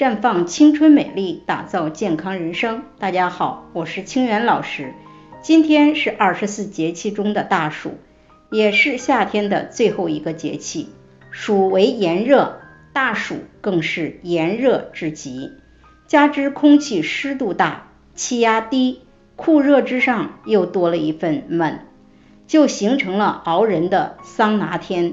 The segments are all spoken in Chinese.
绽放青春美丽，打造健康人生。大家好，我是清源老师。今天是二十四节气中的大暑，也是夏天的最后一个节气。暑为炎热，大暑更是炎热至极，加之空气湿度大，气压低，酷热之上又多了一份闷，就形成了熬人的桑拿天。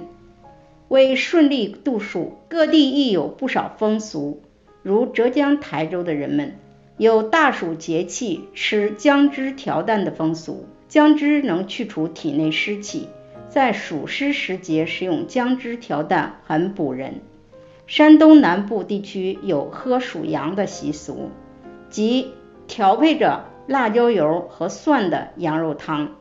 为顺利度暑，各地亦有不少风俗，如浙江台州的人们。有大暑节气吃姜汁调蛋的风俗，姜汁能去除体内湿气，在暑湿时节食用姜汁调蛋很补人。山东南部地区有喝暑羊的习俗，即调配着辣椒油和蒜的羊肉汤，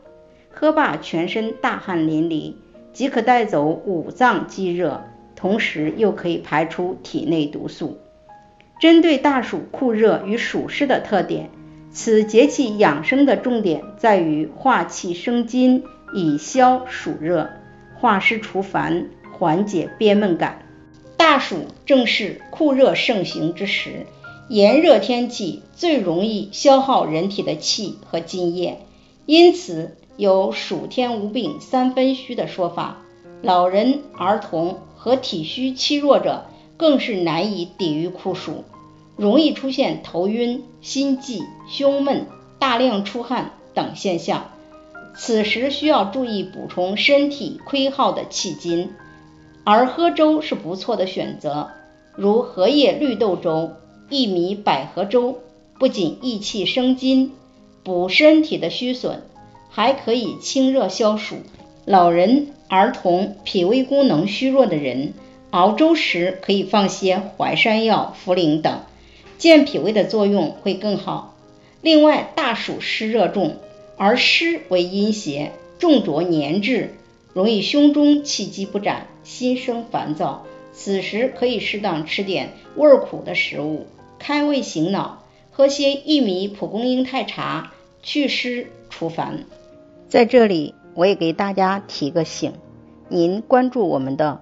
喝罢全身大汗淋漓，即可带走五脏积热，同时又可以排出体内毒素。针对大暑酷热与暑湿的特点，此节气养生的重点在于化气生津，以消暑热，化湿除烦，缓解憋闷感。大暑正是酷热盛行之时，炎热天气最容易消耗人体的气和津液，因此有“暑天无病三分虚”的说法。老人、儿童和体虚气弱者。更是难以抵御酷暑，容易出现头晕、心悸、胸闷、大量出汗等现象。此时需要注意补充身体亏耗的气津，而喝粥是不错的选择，如荷叶绿豆粥、薏米百合粥，不仅益气生津，补身体的虚损，还可以清热消暑。老人、儿童、脾胃功能虚弱的人。熬粥时可以放些淮山药、茯苓等，健脾胃的作用会更好。另外，大暑湿热重，而湿为阴邪，重浊粘滞，容易胸中气机不展，心生烦躁。此时可以适当吃点味苦的食物，开胃醒脑，喝些薏米蒲公英太茶，祛湿除烦。在这里，我也给大家提个醒，您关注我们的。